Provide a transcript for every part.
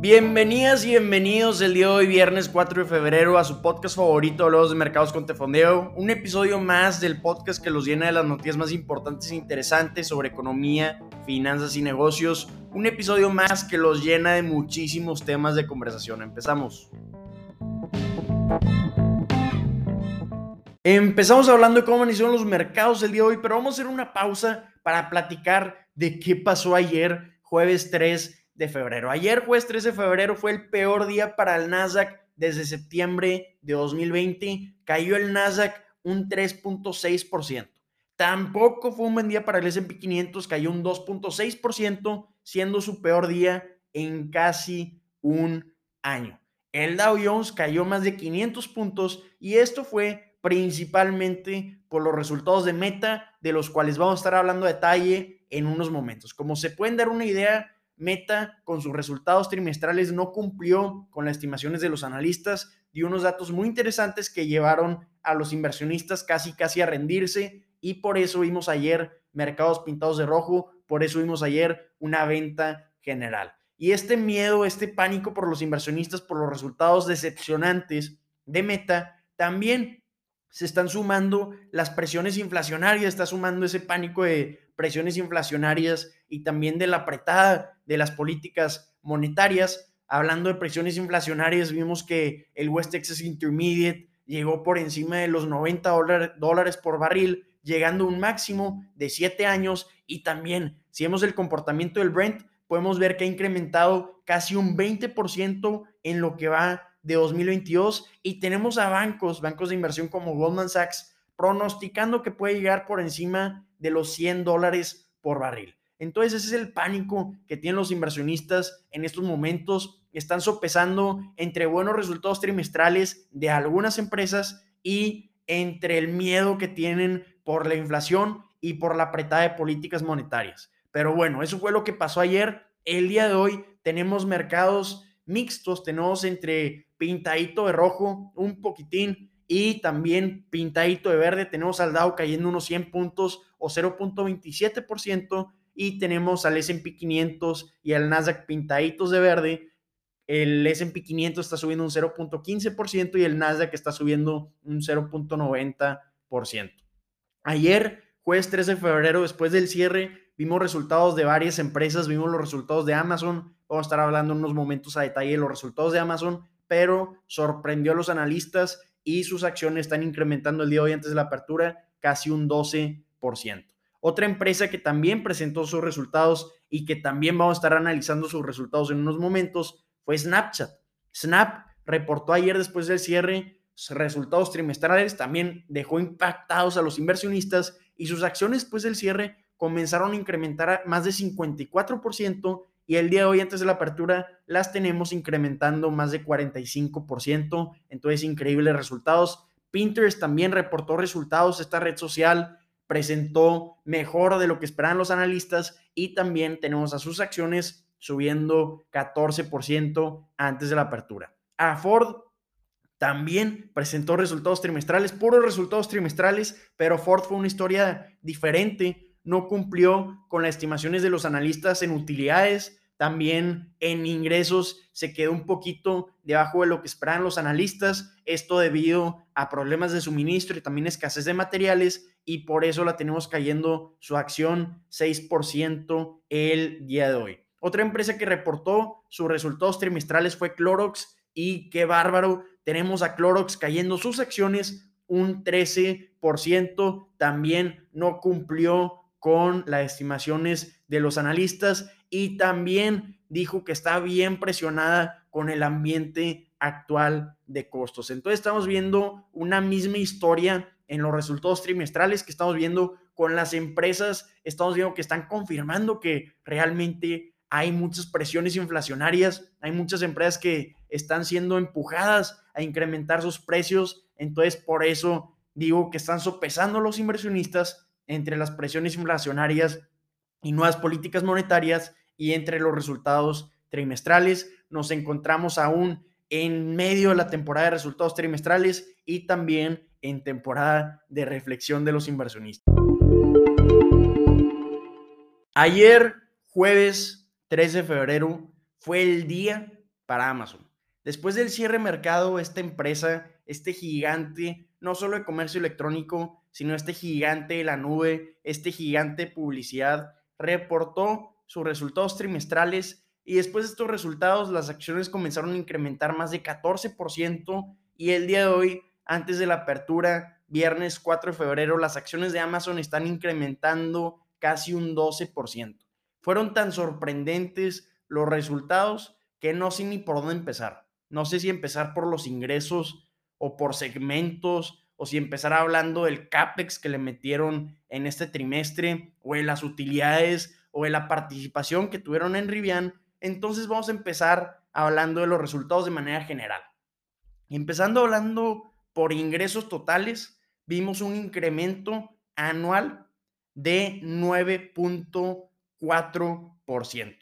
Bienvenidas y bienvenidos el día de hoy, viernes 4 de febrero, a su podcast favorito, Los de Mercados con Tefondeo. Un episodio más del podcast que los llena de las noticias más importantes e interesantes sobre economía, finanzas y negocios. Un episodio más que los llena de muchísimos temas de conversación. Empezamos. Empezamos hablando de cómo iniciaron los mercados el día de hoy, pero vamos a hacer una pausa para platicar de qué pasó ayer, jueves 3 de febrero. Ayer, jueves 13 de febrero, fue el peor día para el Nasdaq desde septiembre de 2020. Cayó el Nasdaq un 3.6%. Tampoco fue un buen día para el SP 500, cayó un 2.6%, siendo su peor día en casi un año. El Dow Jones cayó más de 500 puntos y esto fue principalmente por los resultados de Meta, de los cuales vamos a estar hablando a detalle en unos momentos. Como se pueden dar una idea, Meta con sus resultados trimestrales no cumplió con las estimaciones de los analistas, dio unos datos muy interesantes que llevaron a los inversionistas casi casi a rendirse y por eso vimos ayer mercados pintados de rojo, por eso vimos ayer una venta general. Y este miedo, este pánico por los inversionistas, por los resultados decepcionantes de Meta, también se están sumando las presiones inflacionarias, está sumando ese pánico de presiones inflacionarias y también de la apretada de las políticas monetarias. Hablando de presiones inflacionarias, vimos que el West Texas Intermediate llegó por encima de los 90 dólares por barril, llegando a un máximo de 7 años. Y también, si vemos el comportamiento del Brent, podemos ver que ha incrementado casi un 20% en lo que va de 2022. Y tenemos a bancos, bancos de inversión como Goldman Sachs, pronosticando que puede llegar por encima de los 100 dólares por barril. Entonces ese es el pánico que tienen los inversionistas en estos momentos. Están sopesando entre buenos resultados trimestrales de algunas empresas y entre el miedo que tienen por la inflación y por la apretada de políticas monetarias. Pero bueno, eso fue lo que pasó ayer. El día de hoy tenemos mercados mixtos, tenemos entre pintadito de rojo, un poquitín, y también pintadito de verde, tenemos al Dow cayendo unos 100 puntos o 0.27% y tenemos al S&P 500 y al Nasdaq pintaditos de verde. El S&P 500 está subiendo un 0.15% y el Nasdaq está subiendo un 0.90%. Ayer, jueves 13 de febrero, después del cierre, vimos resultados de varias empresas, vimos los resultados de Amazon. Vamos a estar hablando en unos momentos a detalle de los resultados de Amazon, pero sorprendió a los analistas y sus acciones están incrementando el día de hoy antes de la apertura casi un 12%. Otra empresa que también presentó sus resultados y que también vamos a estar analizando sus resultados en unos momentos fue Snapchat. Snap reportó ayer después del cierre resultados trimestrales, también dejó impactados a los inversionistas y sus acciones después del cierre comenzaron a incrementar más de 54% y el día de hoy antes de la apertura las tenemos incrementando más de 45%, entonces increíbles resultados. Pinterest también reportó resultados, esta red social presentó mejor de lo que esperaban los analistas y también tenemos a sus acciones subiendo 14% antes de la apertura. A Ford también presentó resultados trimestrales, puros resultados trimestrales, pero Ford fue una historia diferente, no cumplió con las estimaciones de los analistas en utilidades, también en ingresos se quedó un poquito debajo de lo que esperaban los analistas, esto debido a problemas de suministro y también escasez de materiales y por eso la tenemos cayendo su acción 6% el día de hoy. Otra empresa que reportó sus resultados trimestrales fue Clorox y qué bárbaro, tenemos a Clorox cayendo sus acciones un 13%, también no cumplió con las estimaciones de los analistas y también dijo que está bien presionada con el ambiente actual de costos. Entonces estamos viendo una misma historia en los resultados trimestrales que estamos viendo con las empresas, estamos viendo que están confirmando que realmente hay muchas presiones inflacionarias, hay muchas empresas que están siendo empujadas a incrementar sus precios, entonces por eso digo que están sopesando los inversionistas entre las presiones inflacionarias y nuevas políticas monetarias y entre los resultados trimestrales. Nos encontramos aún en medio de la temporada de resultados trimestrales y también en temporada de reflexión de los inversionistas. Ayer, jueves 13 de febrero, fue el día para Amazon. Después del cierre de mercado, esta empresa, este gigante, no solo de comercio electrónico, sino este gigante de la nube, este gigante de publicidad, reportó sus resultados trimestrales y después de estos resultados las acciones comenzaron a incrementar más de 14% y el día de hoy, antes de la apertura, viernes 4 de febrero, las acciones de Amazon están incrementando casi un 12%. Fueron tan sorprendentes los resultados que no sé ni por dónde empezar. No sé si empezar por los ingresos o por segmentos o si empezar hablando del CAPEX que le metieron en este trimestre o en las utilidades o en la participación que tuvieron en Rivian. Entonces vamos a empezar hablando de los resultados de manera general. Empezando hablando por ingresos totales, vimos un incremento anual de 9.4%.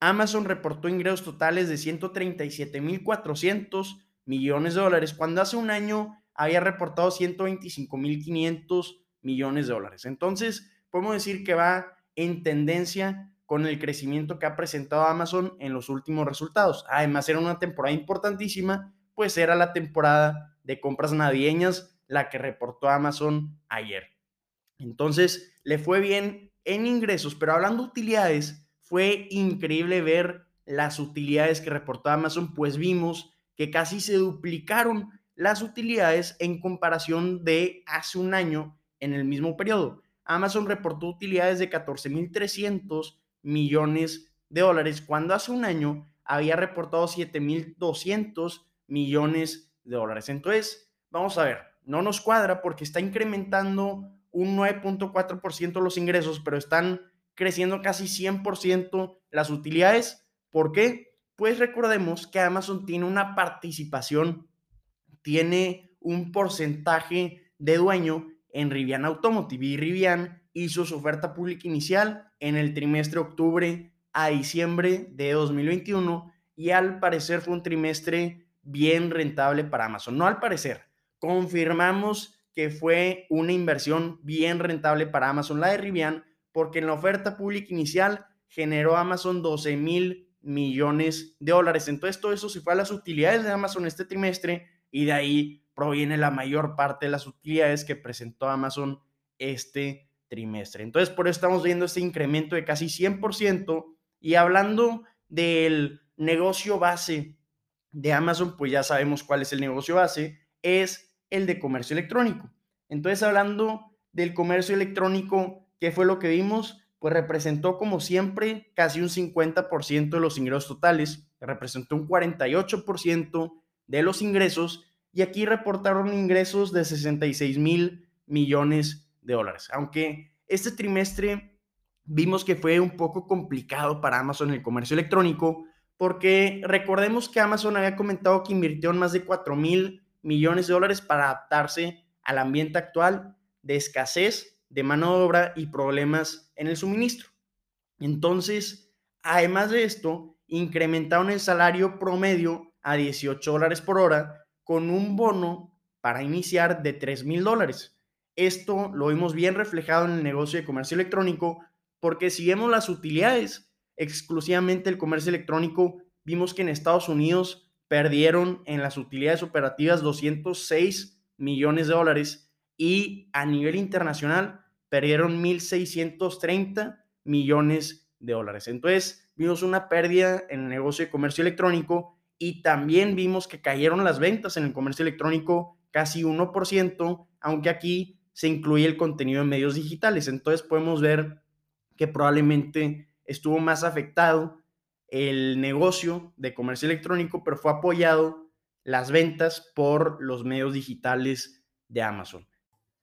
Amazon reportó ingresos totales de 137.400 millones de dólares, cuando hace un año había reportado 125.500 millones de dólares. Entonces, podemos decir que va en tendencia con el crecimiento que ha presentado Amazon en los últimos resultados. Además, era una temporada importantísima, pues era la temporada de compras navideñas la que reportó Amazon ayer. Entonces, le fue bien en ingresos, pero hablando de utilidades, fue increíble ver las utilidades que reportó Amazon, pues vimos que casi se duplicaron las utilidades en comparación de hace un año en el mismo periodo. Amazon reportó utilidades de 14.300 millones de dólares, cuando hace un año había reportado 7.200 millones de dólares. Entonces, vamos a ver, no nos cuadra porque está incrementando un 9.4% los ingresos, pero están creciendo casi 100% las utilidades. ¿Por qué? Pues recordemos que Amazon tiene una participación, tiene un porcentaje de dueño en Rivian Automotive y Rivian hizo su oferta pública inicial en el trimestre octubre a diciembre de 2021 y al parecer fue un trimestre bien rentable para Amazon. No al parecer, confirmamos que fue una inversión bien rentable para Amazon la de Rivian porque en la oferta pública inicial generó Amazon 12 mil millones de dólares. Entonces todo eso se fue a las utilidades de Amazon este trimestre y de ahí proviene la mayor parte de las utilidades que presentó Amazon este trimestre. Entonces por eso estamos viendo este incremento de casi 100% y hablando del negocio base de Amazon, pues ya sabemos cuál es el negocio base, es el de comercio electrónico. Entonces hablando del comercio electrónico, ¿Qué fue lo que vimos? Pues representó como siempre casi un 50% de los ingresos totales, representó un 48% de los ingresos y aquí reportaron ingresos de 66 mil millones de dólares. Aunque este trimestre vimos que fue un poco complicado para Amazon el comercio electrónico, porque recordemos que Amazon había comentado que invirtió más de 4 mil millones de dólares para adaptarse al ambiente actual de escasez de mano de obra y problemas en el suministro. Entonces, además de esto, incrementaron el salario promedio a 18 dólares por hora con un bono para iniciar de 3 mil dólares. Esto lo vimos bien reflejado en el negocio de comercio electrónico porque si vemos las utilidades, exclusivamente el comercio electrónico, vimos que en Estados Unidos perdieron en las utilidades operativas 206 millones de dólares y a nivel internacional perdieron 1.630 millones de dólares. Entonces, vimos una pérdida en el negocio de comercio electrónico y también vimos que cayeron las ventas en el comercio electrónico casi 1%, aunque aquí se incluye el contenido en medios digitales. Entonces, podemos ver que probablemente estuvo más afectado el negocio de comercio electrónico, pero fue apoyado las ventas por los medios digitales de Amazon.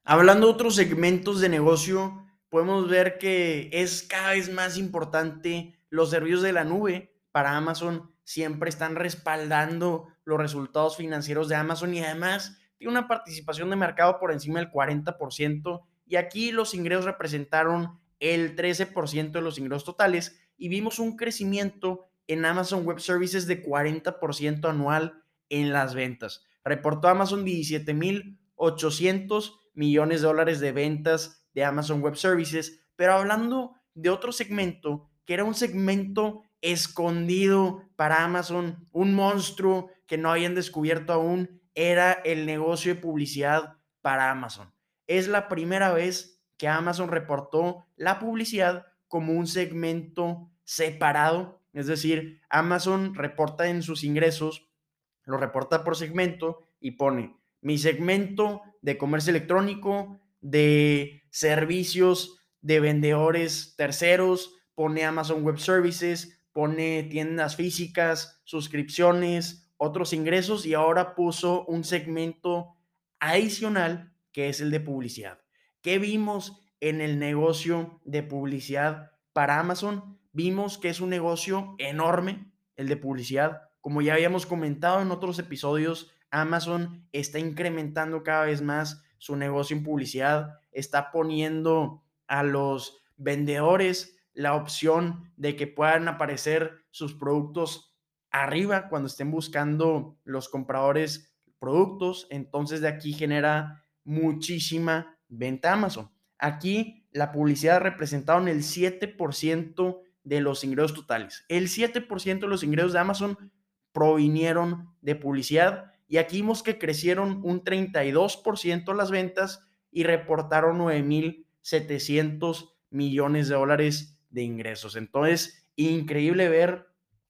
Hablando de otros segmentos de negocio, podemos ver que es cada vez más importante los servicios de la nube para Amazon. Siempre están respaldando los resultados financieros de Amazon y además tiene una participación de mercado por encima del 40%. Y aquí los ingresos representaron el 13% de los ingresos totales y vimos un crecimiento en Amazon Web Services de 40% anual en las ventas. Reportó Amazon 17.800 millones de dólares de ventas de Amazon Web Services, pero hablando de otro segmento, que era un segmento escondido para Amazon, un monstruo que no habían descubierto aún, era el negocio de publicidad para Amazon. Es la primera vez que Amazon reportó la publicidad como un segmento separado, es decir, Amazon reporta en sus ingresos, lo reporta por segmento y pone mi segmento de comercio electrónico, de servicios de vendedores terceros, pone Amazon Web Services, pone tiendas físicas, suscripciones, otros ingresos y ahora puso un segmento adicional que es el de publicidad. ¿Qué vimos en el negocio de publicidad para Amazon? Vimos que es un negocio enorme, el de publicidad. Como ya habíamos comentado en otros episodios, Amazon está incrementando cada vez más su negocio en publicidad, está poniendo a los vendedores la opción de que puedan aparecer sus productos arriba cuando estén buscando los compradores productos. Entonces de aquí genera muchísima venta Amazon. Aquí la publicidad representaron el 7% de los ingresos totales. El 7% de los ingresos de Amazon provinieron de publicidad y aquí vimos que crecieron un 32% las ventas y reportaron 9.700 millones de dólares de ingresos. Entonces, increíble ver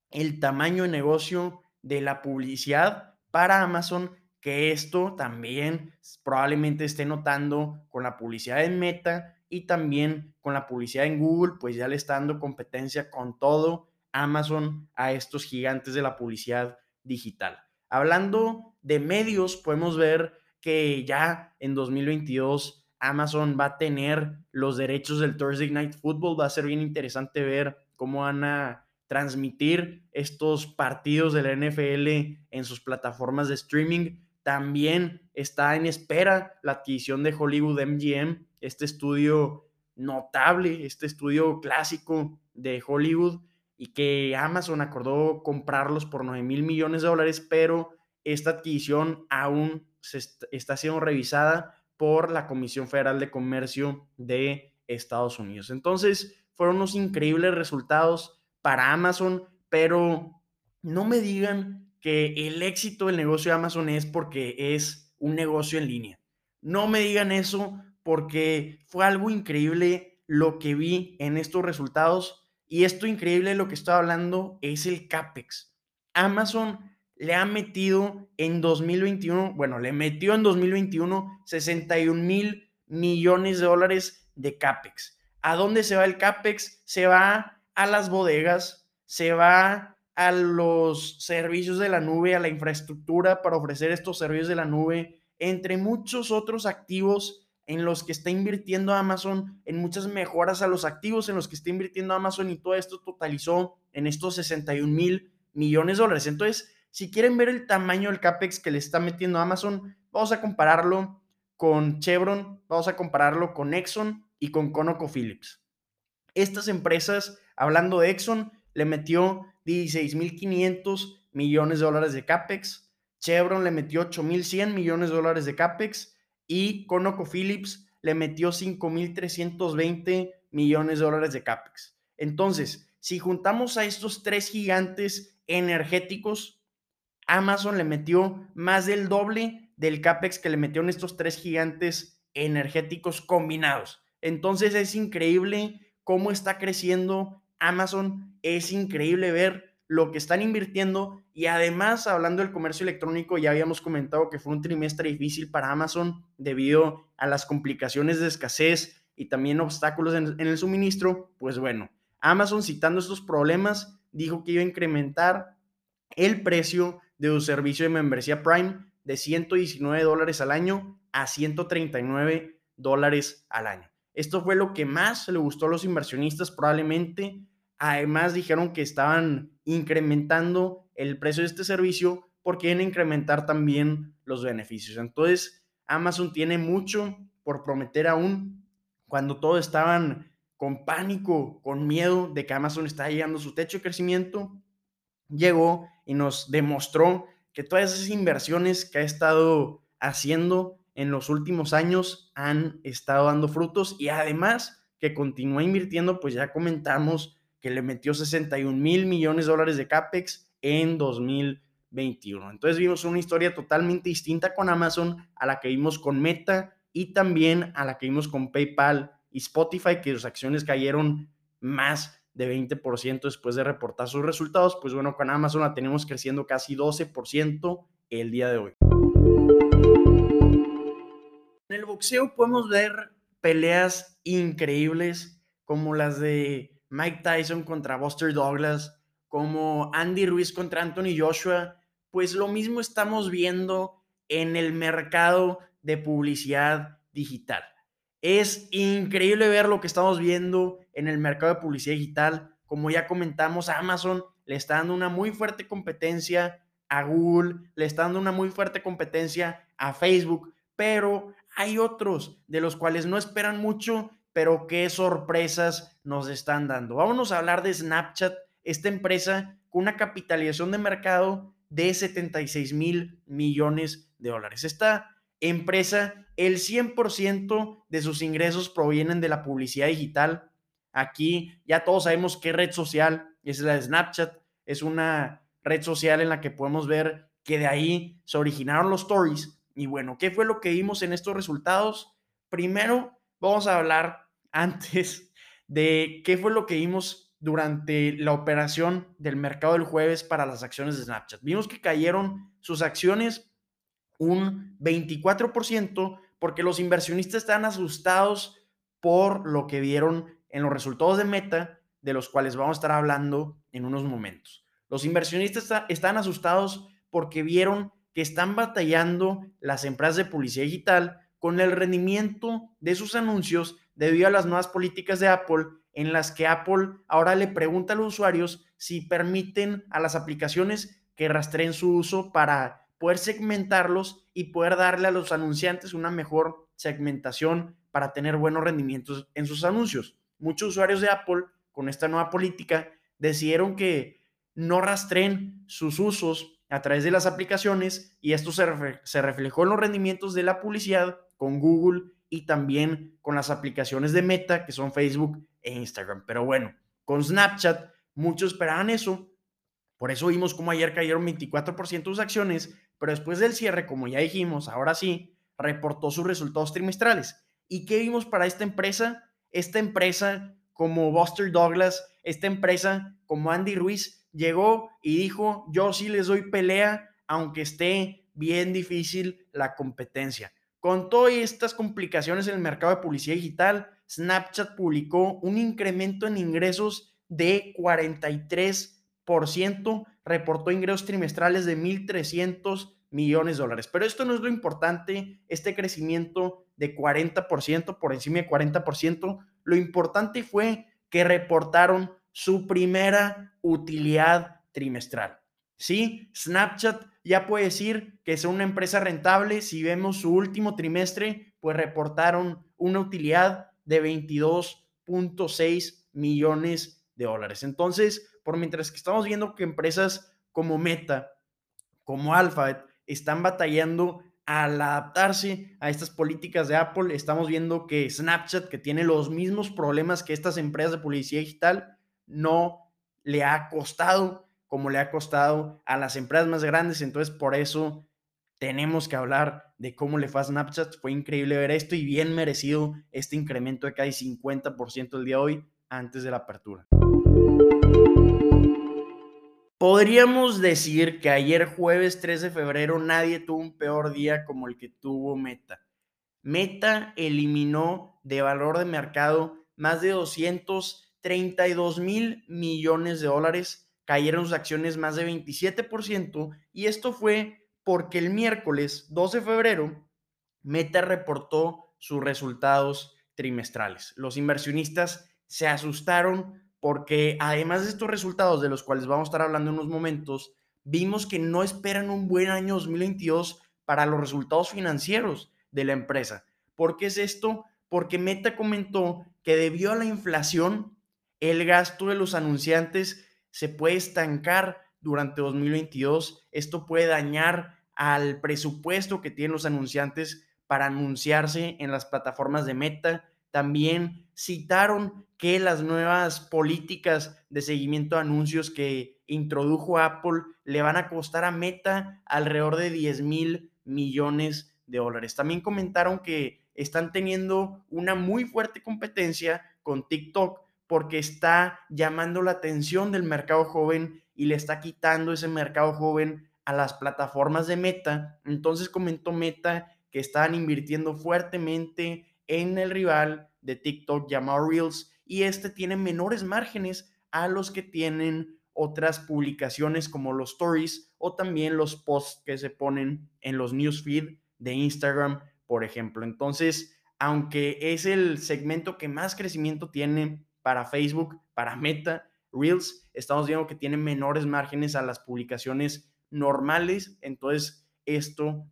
el tamaño de negocio de la publicidad para Amazon, que esto también probablemente esté notando con la publicidad en Meta y también con la publicidad en Google, pues ya le está dando competencia con todo Amazon a estos gigantes de la publicidad digital. Hablando de medios, podemos ver que ya en 2022 Amazon va a tener los derechos del Thursday Night Football. Va a ser bien interesante ver cómo van a transmitir estos partidos de la NFL en sus plataformas de streaming. También está en espera la adquisición de Hollywood MGM, este estudio notable, este estudio clásico de Hollywood y que Amazon acordó comprarlos por 9 mil millones de dólares, pero esta adquisición aún se está siendo revisada por la Comisión Federal de Comercio de Estados Unidos. Entonces, fueron unos increíbles resultados para Amazon, pero no me digan que el éxito del negocio de Amazon es porque es un negocio en línea. No me digan eso porque fue algo increíble lo que vi en estos resultados y esto increíble lo que estoy hablando es el CAPEX. Amazon le ha metido en 2021, bueno, le metió en 2021 61 mil millones de dólares de CAPEX. ¿A dónde se va el CAPEX? Se va a las bodegas, se va a los servicios de la nube, a la infraestructura para ofrecer estos servicios de la nube, entre muchos otros activos en los que está invirtiendo Amazon, en muchas mejoras a los activos en los que está invirtiendo Amazon y todo esto totalizó en estos 61 mil millones de dólares. Entonces, si quieren ver el tamaño del CAPEX que le está metiendo Amazon, vamos a compararlo con Chevron, vamos a compararlo con Exxon y con ConocoPhillips. Estas empresas, hablando de Exxon, le metió 16.500 millones de dólares de CAPEX, Chevron le metió 8.100 millones de dólares de CAPEX y ConocoPhillips le metió 5.320 millones de dólares de CAPEX. Entonces, si juntamos a estos tres gigantes energéticos, Amazon le metió más del doble del CAPEX que le metieron estos tres gigantes energéticos combinados. Entonces es increíble cómo está creciendo Amazon, es increíble ver lo que están invirtiendo y además hablando del comercio electrónico ya habíamos comentado que fue un trimestre difícil para Amazon debido a las complicaciones de escasez y también obstáculos en, el suministro, pues bueno, Amazon citando estos problemas dijo que iba a incrementar el precio de su servicio de membresía Prime de 119 dólares al año a 139 dólares al año. Esto fue lo que más le gustó a los inversionistas probablemente. Además dijeron que estaban incrementando el precio de este servicio porque quieren incrementar también los beneficios. Entonces, Amazon tiene mucho por prometer aún cuando todos estaban con pánico, con miedo de que Amazon está llegando a su techo de crecimiento llegó y nos demostró que todas esas inversiones que ha estado haciendo en los últimos años han estado dando frutos y además que continúa invirtiendo, pues ya comentamos que le metió 61 mil millones de dólares de CAPEX en 2021. Entonces vimos una historia totalmente distinta con Amazon a la que vimos con Meta y también a la que vimos con PayPal y Spotify, que sus acciones cayeron más de 20% después de reportar sus resultados. Pues bueno, con Amazon la tenemos creciendo casi 12% el día de hoy. En el boxeo podemos ver peleas increíbles como las de Mike Tyson contra Buster Douglas, como Andy Ruiz contra Anthony Joshua. Pues lo mismo estamos viendo en el mercado de publicidad digital. Es increíble ver lo que estamos viendo en el mercado de publicidad digital. Como ya comentamos, Amazon le está dando una muy fuerte competencia a Google, le está dando una muy fuerte competencia a Facebook, pero hay otros de los cuales no esperan mucho, pero qué sorpresas nos están dando. Vámonos a hablar de Snapchat, esta empresa con una capitalización de mercado de 76 mil millones de dólares. Esta empresa, el 100% de sus ingresos provienen de la publicidad digital. Aquí ya todos sabemos qué red social es la de Snapchat. Es una red social en la que podemos ver que de ahí se originaron los stories. Y bueno, ¿qué fue lo que vimos en estos resultados? Primero, vamos a hablar antes de qué fue lo que vimos durante la operación del mercado del jueves para las acciones de Snapchat. Vimos que cayeron sus acciones un 24% porque los inversionistas están asustados por lo que vieron en los resultados de Meta, de los cuales vamos a estar hablando en unos momentos. Los inversionistas están asustados porque vieron que están batallando las empresas de publicidad digital con el rendimiento de sus anuncios debido a las nuevas políticas de Apple en las que Apple ahora le pregunta a los usuarios si permiten a las aplicaciones que rastreen su uso para poder segmentarlos y poder darle a los anunciantes una mejor segmentación para tener buenos rendimientos en sus anuncios. Muchos usuarios de Apple con esta nueva política decidieron que no rastreen sus usos a través de las aplicaciones y esto se, se reflejó en los rendimientos de la publicidad con Google y también con las aplicaciones de Meta que son Facebook e Instagram. Pero bueno, con Snapchat muchos esperaban eso. Por eso vimos como ayer cayeron 24% sus acciones pero después del cierre, como ya dijimos, ahora sí, reportó sus resultados trimestrales. ¿Y qué vimos para esta empresa? Esta empresa, como Buster Douglas, esta empresa, como Andy Ruiz, llegó y dijo, yo sí les doy pelea, aunque esté bien difícil la competencia. Con todas estas complicaciones en el mercado de publicidad digital, Snapchat publicó un incremento en ingresos de 43%, reportó ingresos trimestrales de 1.300 millones de dólares. Pero esto no es lo importante, este crecimiento de 40%, por encima de 40%, lo importante fue que reportaron su primera utilidad trimestral. Sí, Snapchat ya puede decir que es una empresa rentable. Si vemos su último trimestre, pues reportaron una utilidad de 22.6 millones de dólares. Entonces, por mientras que estamos viendo que empresas como Meta, como Alphabet, están batallando al adaptarse a estas políticas de Apple. Estamos viendo que Snapchat, que tiene los mismos problemas que estas empresas de publicidad digital, no le ha costado como le ha costado a las empresas más grandes. Entonces, por eso tenemos que hablar de cómo le fue a Snapchat. Fue increíble ver esto y bien merecido este incremento de casi 50% el día de hoy antes de la apertura. Podríamos decir que ayer jueves 3 de febrero nadie tuvo un peor día como el que tuvo Meta. Meta eliminó de valor de mercado más de 232 mil millones de dólares, cayeron sus acciones más de 27% y esto fue porque el miércoles 12 de febrero Meta reportó sus resultados trimestrales. Los inversionistas se asustaron porque además de estos resultados de los cuales vamos a estar hablando en unos momentos, vimos que no esperan un buen año 2022 para los resultados financieros de la empresa. ¿Por qué es esto? Porque Meta comentó que debido a la inflación, el gasto de los anunciantes se puede estancar durante 2022. Esto puede dañar al presupuesto que tienen los anunciantes para anunciarse en las plataformas de Meta también citaron que las nuevas políticas de seguimiento de anuncios que introdujo Apple le van a costar a Meta alrededor de 10 mil millones de dólares. También comentaron que están teniendo una muy fuerte competencia con TikTok porque está llamando la atención del mercado joven y le está quitando ese mercado joven a las plataformas de Meta. Entonces comentó Meta que están invirtiendo fuertemente en el rival de TikTok llamado Reels y este tiene menores márgenes a los que tienen otras publicaciones como los stories o también los posts que se ponen en los newsfeed de Instagram, por ejemplo. Entonces, aunque es el segmento que más crecimiento tiene para Facebook, para Meta, Reels, estamos viendo que tiene menores márgenes a las publicaciones normales. Entonces, esto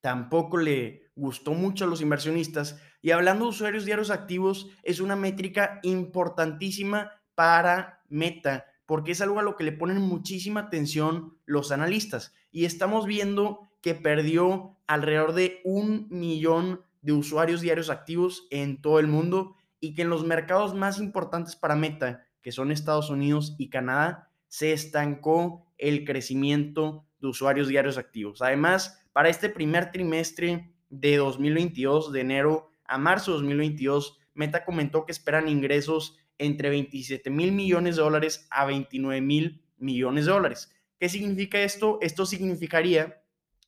tampoco le gustó mucho a los inversionistas. Y hablando de usuarios diarios activos, es una métrica importantísima para Meta, porque es algo a lo que le ponen muchísima atención los analistas. Y estamos viendo que perdió alrededor de un millón de usuarios diarios activos en todo el mundo y que en los mercados más importantes para Meta, que son Estados Unidos y Canadá, se estancó el crecimiento de usuarios diarios activos. Además, para este primer trimestre de 2022, de enero a marzo de 2022, Meta comentó que esperan ingresos entre 27 mil millones de dólares a 29 mil millones de dólares. ¿Qué significa esto? Esto significaría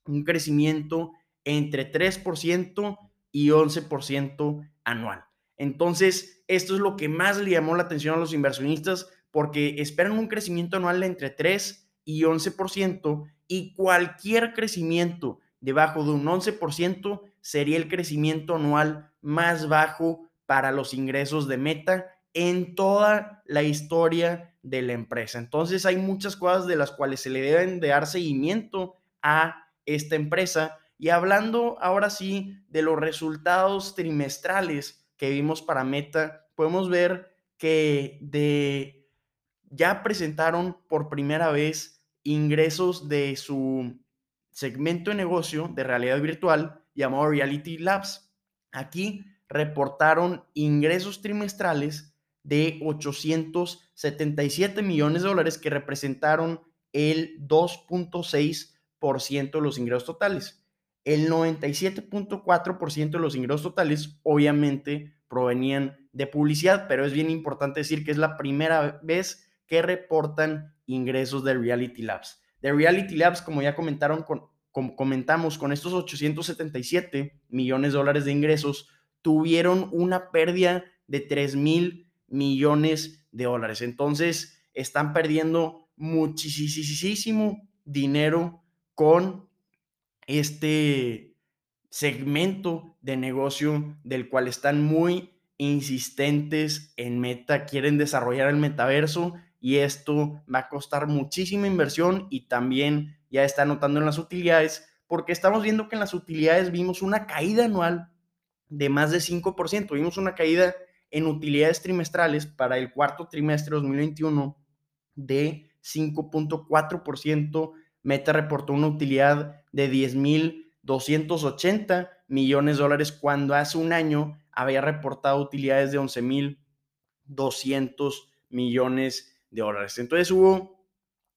un crecimiento entre 3% y 11% anual. Entonces, esto es lo que más le llamó la atención a los inversionistas porque esperan un crecimiento anual de entre 3 y 11% y cualquier crecimiento debajo de un 11% sería el crecimiento anual más bajo para los ingresos de Meta en toda la historia de la empresa. Entonces hay muchas cosas de las cuales se le deben de dar seguimiento a esta empresa. Y hablando ahora sí de los resultados trimestrales que vimos para Meta, podemos ver que de ya presentaron por primera vez ingresos de su segmento de negocio de realidad virtual llamado Reality Labs. Aquí reportaron ingresos trimestrales de 877 millones de dólares que representaron el 2.6% de los ingresos totales. El 97.4% de los ingresos totales obviamente provenían de publicidad, pero es bien importante decir que es la primera vez que reportan ingresos de Reality Labs. De Reality Labs, como ya comentaron comentamos, con estos 877 millones de dólares de ingresos, tuvieron una pérdida de 3 mil millones de dólares. Entonces, están perdiendo muchísimo dinero con este segmento de negocio del cual están muy insistentes en meta, quieren desarrollar el metaverso y esto va a costar muchísima inversión y también ya está notando en las utilidades porque estamos viendo que en las utilidades vimos una caída anual de más de 5%, vimos una caída en utilidades trimestrales para el cuarto trimestre de 2021 de 5.4%. Meta reportó una utilidad de 10.280 millones de dólares cuando hace un año había reportado utilidades de 11.200 millones de dólares. Entonces hubo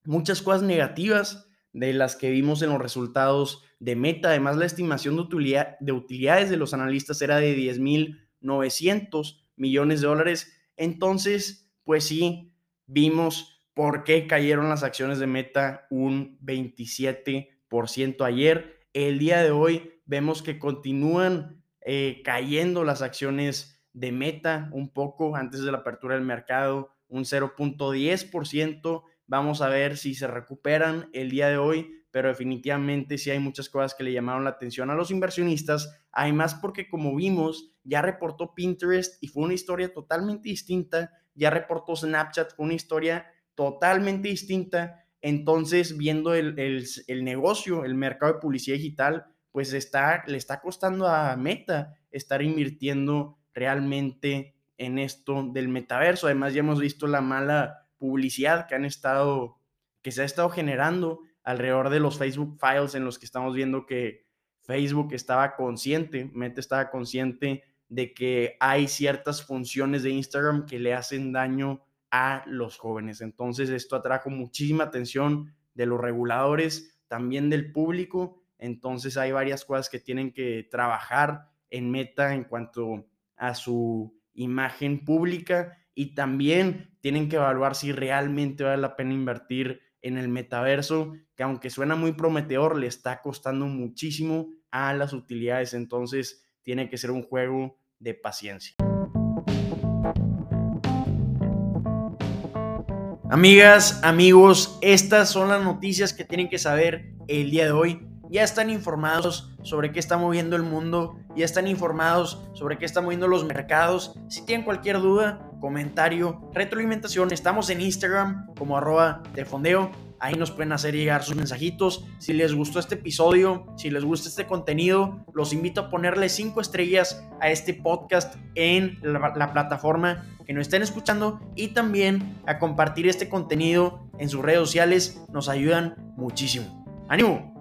muchas cosas negativas de las que vimos en los resultados de Meta. Además, la estimación de, utilidad, de utilidades de los analistas era de 10.900 millones de dólares. Entonces, pues sí, vimos por qué cayeron las acciones de Meta un 27% ayer. El día de hoy vemos que continúan eh, cayendo las acciones de Meta un poco antes de la apertura del mercado, un 0.10%. Vamos a ver si se recuperan el día de hoy pero definitivamente sí hay muchas cosas que le llamaron la atención a los inversionistas, además porque como vimos, ya reportó Pinterest y fue una historia totalmente distinta, ya reportó Snapchat, fue una historia totalmente distinta, entonces viendo el, negocio, el mercado de publicidad digital, pues está, le está costando a Meta estar invirtiendo realmente en esto del metaverso. Además, ya hemos visto la mala publicidad que han estado, que se ha estado generando alrededor de los Facebook Files en los que estamos viendo que Facebook estaba consciente, Meta estaba consciente de que hay ciertas funciones de Instagram que le hacen daño a los jóvenes. Entonces esto atrajo muchísima atención de los reguladores, también del público. Entonces hay varias cosas que tienen que trabajar en Meta en cuanto a su imagen pública y también tienen que evaluar si realmente vale la pena invertir en el metaverso, que aunque suena muy prometedor, le está costando muchísimo a las utilidades. Entonces tiene que ser un juego de paciencia. Amigas, amigos, estas son las noticias que tienen que saber el día de hoy. Ya están informados sobre qué está moviendo el mundo, ya están informados sobre qué están moviendo los mercados. Si tienen cualquier duda, comentario, retroalimentación, estamos en Instagram como arroba de fondeo Ahí nos pueden hacer llegar sus mensajitos. Si les gustó este episodio, si les gusta este contenido, los invito a ponerle cinco estrellas a este podcast en la, plataforma que nos estén escuchando y también a compartir este contenido en sus redes sociales. Nos ayudan muchísimo. ¡Ánimo!